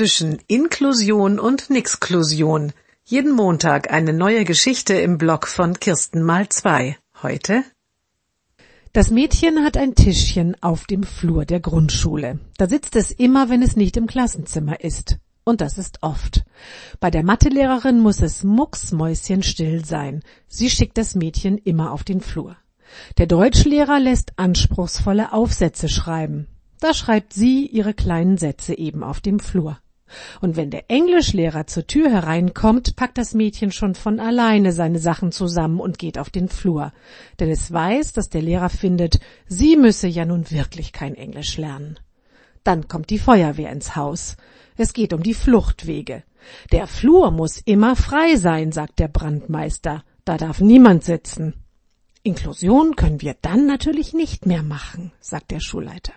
zwischen Inklusion und Nixklusion. Jeden Montag eine neue Geschichte im Blog von Kirsten mal zwei. Heute das Mädchen hat ein Tischchen auf dem Flur der Grundschule. Da sitzt es immer, wenn es nicht im Klassenzimmer ist. Und das ist oft. Bei der Mathelehrerin muss es mucksmäuschenstill sein. Sie schickt das Mädchen immer auf den Flur. Der Deutschlehrer lässt anspruchsvolle Aufsätze schreiben. Da schreibt sie ihre kleinen Sätze eben auf dem Flur. Und wenn der Englischlehrer zur Tür hereinkommt, packt das Mädchen schon von alleine seine Sachen zusammen und geht auf den Flur. Denn es weiß, dass der Lehrer findet, sie müsse ja nun wirklich kein Englisch lernen. Dann kommt die Feuerwehr ins Haus. Es geht um die Fluchtwege. Der Flur muss immer frei sein, sagt der Brandmeister. Da darf niemand sitzen. Inklusion können wir dann natürlich nicht mehr machen, sagt der Schulleiter.